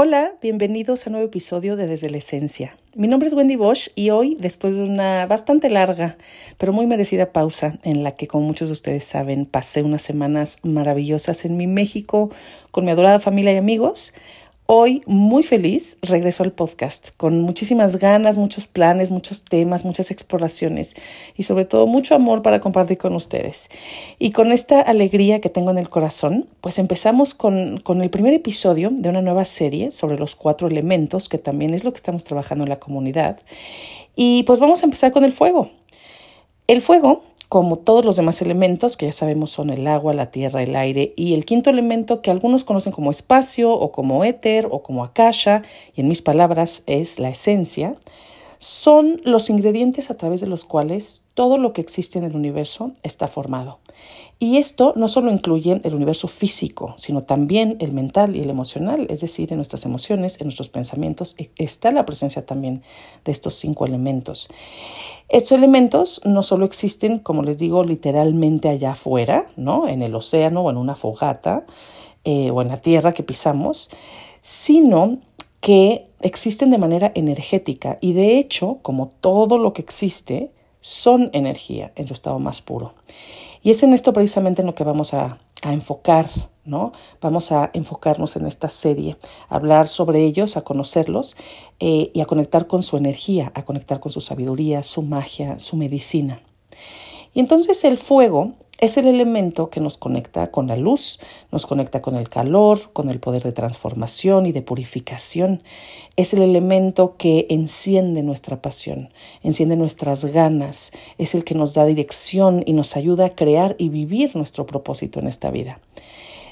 Hola, bienvenidos a un nuevo episodio de Desde la Esencia. Mi nombre es Wendy Bosch y hoy, después de una bastante larga, pero muy merecida pausa, en la que, como muchos de ustedes saben, pasé unas semanas maravillosas en mi México con mi adorada familia y amigos, Hoy, muy feliz, regreso al podcast con muchísimas ganas, muchos planes, muchos temas, muchas exploraciones y sobre todo mucho amor para compartir con ustedes. Y con esta alegría que tengo en el corazón, pues empezamos con, con el primer episodio de una nueva serie sobre los cuatro elementos, que también es lo que estamos trabajando en la comunidad. Y pues vamos a empezar con el fuego. El fuego como todos los demás elementos, que ya sabemos son el agua, la tierra, el aire, y el quinto elemento que algunos conocen como espacio o como éter o como akasha, y en mis palabras es la esencia, son los ingredientes a través de los cuales todo lo que existe en el universo está formado. Y esto no solo incluye el universo físico, sino también el mental y el emocional, es decir, en nuestras emociones, en nuestros pensamientos, e, está la presencia también de estos cinco elementos. Estos elementos no solo existen, como les digo, literalmente allá afuera, ¿no? En el océano o en una fogata eh, o en la tierra que pisamos, sino que existen de manera energética y de hecho, como todo lo que existe, son energía en su estado más puro. Y es en esto precisamente en lo que vamos a, enfocar, ¿no? Vamos a enfocarnos en esta serie, a hablar sobre ellos, a conocerlos eh, y a conectar con su energía, a conectar con su sabiduría, su magia, su medicina. Y entonces el fuego es el elemento que nos conecta con la luz, nos conecta con el calor, con el poder de transformación y de purificación. Es el elemento que enciende nuestra pasión, enciende nuestras ganas, es el que nos da dirección y nos ayuda a crear y vivir nuestro propósito en esta vida.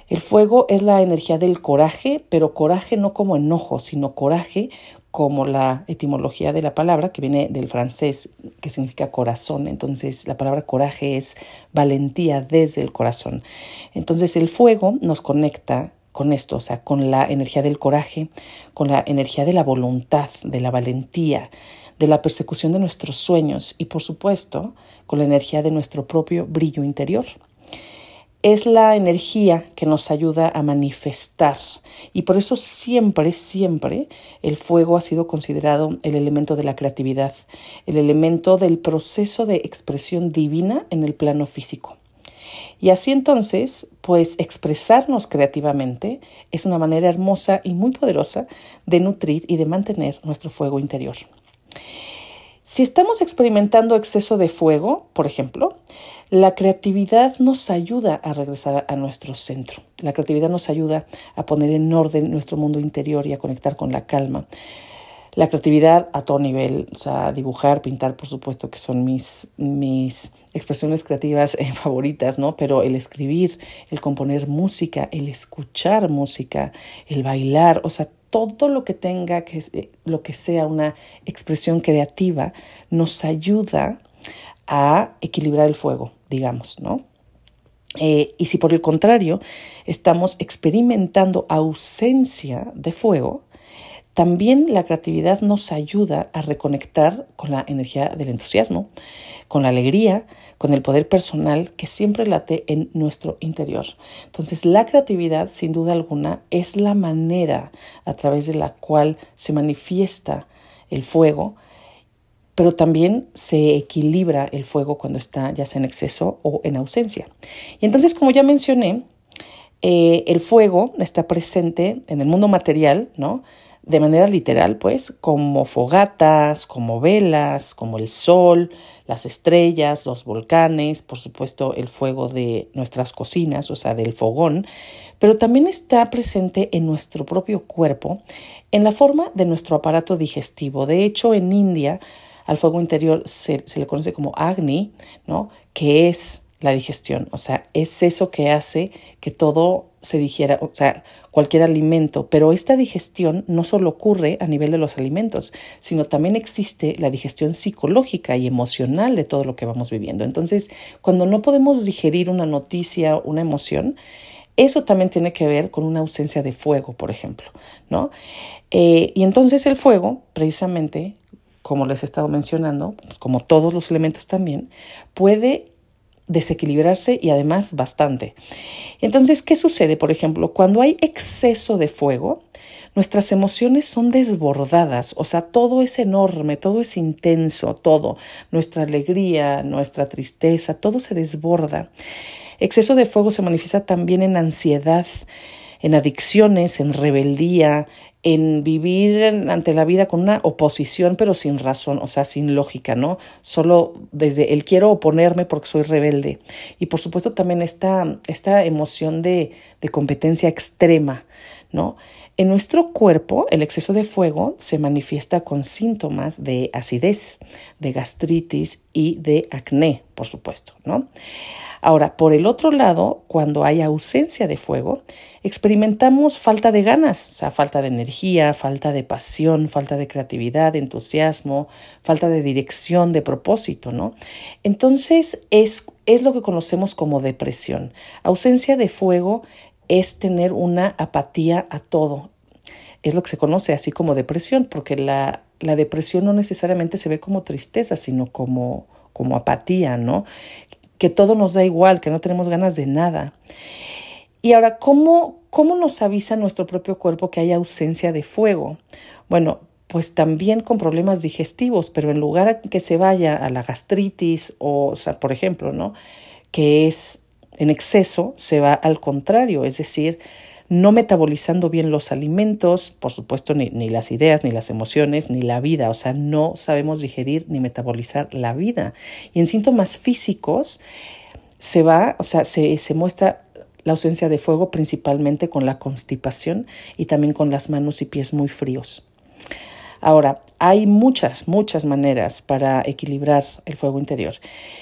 El fuego es la energía del coraje, pero coraje no como enojo, sino coraje como la etimología de la palabra, que viene del francés, que significa corazón. Entonces, la palabra coraje es valentía desde el corazón. Entonces, el fuego nos conecta con esto, o sea, con la energía del coraje, con la energía de la voluntad, de la valentía, de la persecución de nuestros sueños y, por supuesto, con la energía de nuestro propio brillo interior es la energía que nos ayuda a manifestar y por eso siempre, siempre el fuego ha sido considerado el elemento de la creatividad, el elemento del proceso de expresión divina en el plano físico. Y así entonces, pues expresarnos creativamente es una manera hermosa y muy poderosa de nutrir y de mantener nuestro fuego interior. Si estamos experimentando exceso de fuego, por ejemplo, la creatividad nos ayuda a regresar a nuestro centro. La creatividad nos ayuda a poner en orden nuestro mundo interior y a conectar con la calma. La creatividad a todo nivel, o sea, dibujar, pintar, por supuesto que son mis, mis expresiones creativas eh, favoritas, ¿no? Pero el escribir, el componer música, el escuchar música, el bailar, o sea, todo lo que tenga que eh, lo que sea una expresión creativa nos ayuda a equilibrar el fuego, digamos, ¿no? Eh, y si por el contrario estamos experimentando ausencia de fuego, también la creatividad nos ayuda a reconectar con la energía del entusiasmo, con la alegría, con el poder personal que siempre late en nuestro interior. Entonces, la creatividad, sin duda alguna, es la manera a través de la cual se manifiesta el fuego pero también se equilibra el fuego cuando está ya sea en exceso o en ausencia. Y entonces, como ya mencioné, eh, el fuego está presente en el mundo material, ¿no? De manera literal, pues, como fogatas, como velas, como el sol, las estrellas, los volcanes, por supuesto el fuego de nuestras cocinas, o sea, del fogón, pero también está presente en nuestro propio cuerpo, en la forma de nuestro aparato digestivo. De hecho, en India, al fuego interior se, le conoce como Agni, ¿no? Que es la digestión, o sea, es eso que hace que todo se digiera, o sea, cualquier alimento, pero esta digestión no solo ocurre a nivel de los alimentos, sino también existe la digestión psicológica y emocional de todo lo que vamos viviendo. Entonces, cuando no podemos digerir una noticia, una emoción, eso también tiene que ver con una ausencia de fuego, por ejemplo, ¿no? Eh, y entonces el fuego, precisamente, como les he estado mencionando, pues como todos los elementos también, puede desequilibrarse y además bastante. Entonces, ¿qué sucede? Por ejemplo, cuando hay exceso de fuego, nuestras emociones son desbordadas, o sea, todo es enorme, todo es intenso, todo, nuestra alegría, nuestra tristeza, todo se desborda. Exceso de fuego se manifiesta también en ansiedad, en adicciones, en rebeldía, en vivir ante la vida con una oposición, pero sin razón, o sea, sin lógica, ¿no? Solo desde el quiero oponerme porque soy rebelde. Y por supuesto también esta, esta emoción de, de competencia extrema, En nuestro cuerpo, el exceso de fuego se manifiesta con síntomas de acidez, de gastritis y de acné, por supuesto, ¿no? Ahora, por el otro lado, cuando hay ausencia de fuego, experimentamos falta de ganas, o sea, falta de energía, falta de pasión, falta de creatividad, de entusiasmo, falta de dirección, de propósito. Entonces, es, es lo que conocemos como depresión. Ausencia de fuego es tener una apatía a todo. Es lo que se conoce así como depresión, porque la, la depresión no necesariamente se ve como tristeza, sino como, como apatía, ¿no? que todo nos da igual, que no tenemos ganas de nada. Y ahora, ¿cómo, cómo nos avisa nuestro propio cuerpo que hay ausencia de fuego? Bueno, pues también con problemas digestivos, pero en lugar de que se vaya a la gastritis o, por ejemplo, ¿no? Que es en exceso, se va al contrario, es decir, no metabolizando bien los alimentos, por supuesto, ni, las ideas, ni las emociones, ni la vida, o sea, no sabemos digerir ni metabolizar la vida. Y en síntomas físicos se va, o sea, se, se muestra la ausencia de fuego principalmente con la constipación y también con las manos y pies muy fríos. Ahora, hay muchas, muchas maneras para equilibrar el fuego interior.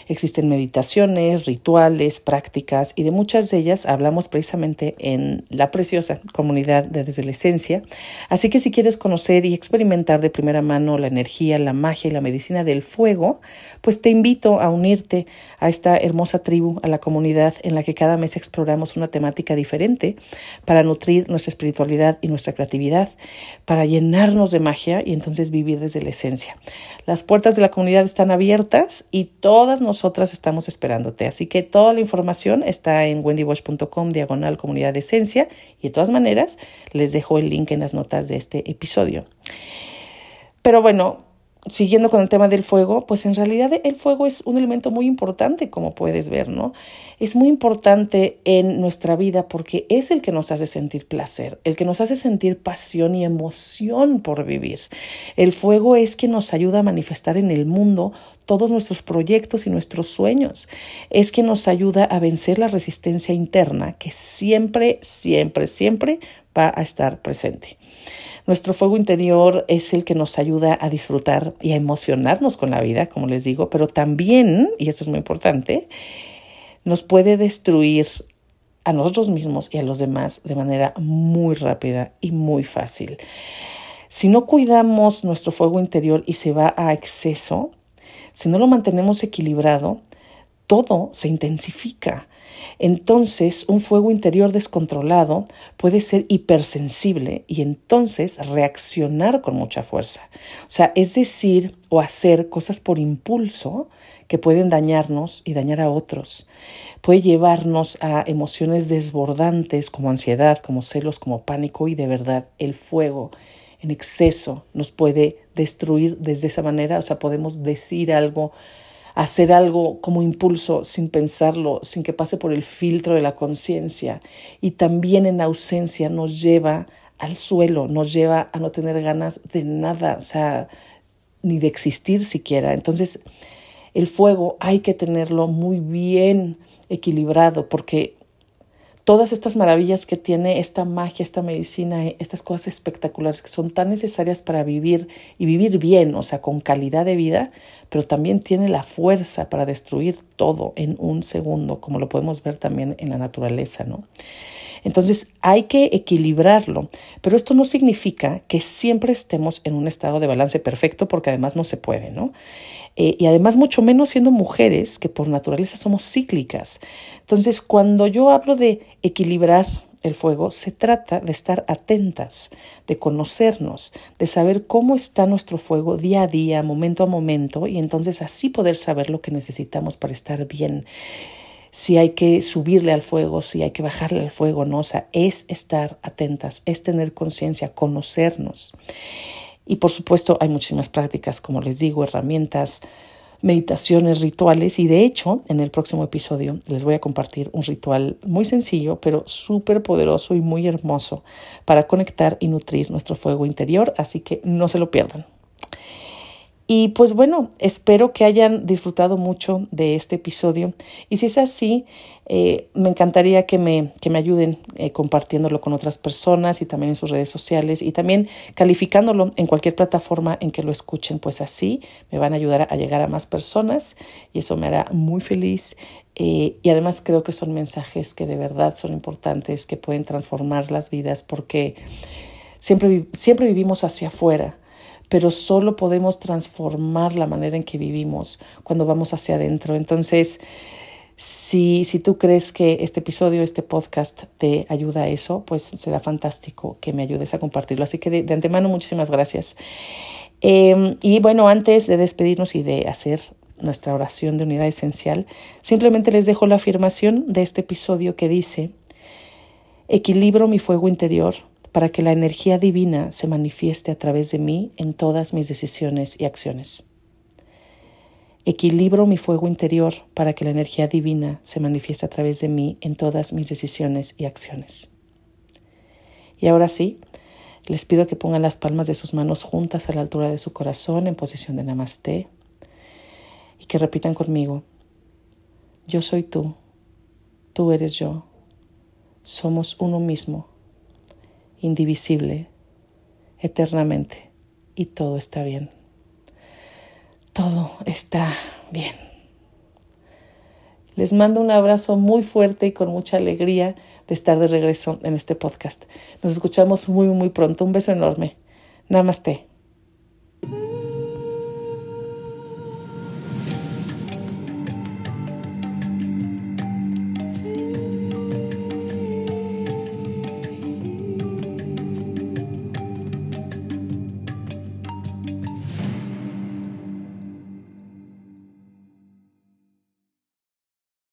Existen meditaciones, rituales, prácticas y de muchas de ellas hablamos precisamente en la preciosa comunidad de Desde la Esencia. Así que si quieres conocer y experimentar de primera mano la energía, la magia y la medicina del fuego, pues te invito a unirte a esta hermosa tribu, a la comunidad en la que cada mes exploramos una temática diferente para nutrir nuestra espiritualidad y nuestra creatividad, para llenarnos de magia y entonces vivir desde la esencia. Las puertas de la comunidad están abiertas y todas nosotras estamos esperándote. Así que toda la información está en wendybosch.com diagonal comunidad de esencia y de todas maneras les dejo el link en las notas de este episodio. Pero bueno, siguiendo con el tema del fuego, pues en realidad el fuego es un elemento muy importante, como puedes ver, ¿no? Es muy importante en nuestra vida porque es el que nos hace sentir placer, el que nos hace sentir pasión y emoción por vivir. El fuego es quien nos ayuda a manifestar en el mundo todos nuestros proyectos y nuestros sueños. Es quien nos ayuda a vencer la resistencia interna que siempre, siempre, siempre va a estar presente. Nuestro fuego interior es el que nos ayuda a disfrutar y a emocionarnos con la vida, como les digo, pero también, y eso es muy importante, nos puede destruir a nosotros mismos y a los demás de manera muy rápida y muy fácil. Si no cuidamos nuestro fuego interior y se va a exceso, si no lo mantenemos equilibrado, todo se intensifica. Entonces, un fuego interior descontrolado puede ser hipersensible y entonces reaccionar con mucha fuerza. O sea, es decir, o hacer cosas por impulso que pueden dañarnos y dañar a otros. Puede llevarnos a emociones desbordantes como ansiedad, como celos, como pánico y de verdad el fuego en exceso nos puede destruir desde esa manera. O sea, podemos decir algo hacer algo como impulso sin pensarlo, sin que pase por el filtro de la conciencia. Y también en ausencia nos lleva al suelo, nos lleva a no tener ganas de nada, o sea, ni de existir siquiera. Entonces, el fuego hay que tenerlo muy bien equilibrado porque todas estas maravillas que tiene esta magia, esta medicina, estas cosas espectaculares que son tan necesarias para vivir y vivir bien, o sea, con calidad de vida, pero también tiene la fuerza para destruir todo en un segundo, como lo podemos ver también en la naturaleza, ¿no? Entonces hay que equilibrarlo, pero esto no significa que siempre estemos en un estado de balance perfecto, porque además no se puede, ¿no? Eh, y además mucho menos siendo mujeres que por naturaleza somos cíclicas. Entonces, cuando yo hablo de equilibrar el fuego, se trata de estar atentas, de conocernos, de saber cómo está nuestro fuego día a día, momento a momento, y entonces así poder saber lo que necesitamos para estar bien. si hay que subirle al fuego, si hay que bajarle al fuego, no, o sea, es estar atentas, es tener conciencia, conocernos. Y por supuesto hay muchísimas prácticas, como les digo, herramientas, meditaciones, rituales y de hecho en el próximo episodio les voy a compartir un ritual muy sencillo pero súper poderoso y muy hermoso para conectar y nutrir nuestro fuego interior, así que no se lo pierdan. Y pues bueno, espero que hayan disfrutado mucho de este episodio. Y si es así, eh, me encantaría que me, que me ayuden eh, compartiéndolo con otras personas y también en sus redes sociales y también calificándolo en cualquier plataforma en que lo escuchen. Pues así me van a ayudar a llegar a más personas y eso me hará muy feliz. Eh, y además creo que son mensajes que de verdad son importantes, que pueden transformar las vidas porque siempre, siempre vivimos hacia afuera pero solo podemos transformar la manera en que vivimos cuando vamos hacia adentro. Entonces, si, si tú crees que este episodio, este podcast te ayuda a eso, pues será fantástico que me ayudes a compartirlo. Así que de, antemano, muchísimas gracias. Em, y bueno, antes de despedirnos y de hacer nuestra oración de unidad esencial, simplemente les dejo la afirmación de este episodio que dice, equilibro mi fuego interior para que la energía divina se manifieste a través de mí en todas mis decisiones y acciones. Equilibro mi fuego interior para que la energía divina se manifieste a través de mí en todas mis decisiones y acciones. Y ahora sí, les pido que pongan las palmas de sus manos juntas a la altura de su corazón en posición de namaste y que repitan conmigo, yo soy tú, tú eres yo, somos uno mismo indivisible, eternamente, y todo está bien. Todo está bien. Les mando un abrazo muy fuerte y con mucha alegría de estar de regreso en este podcast. Nos escuchamos muy, muy pronto. Un beso enorme. Namaste.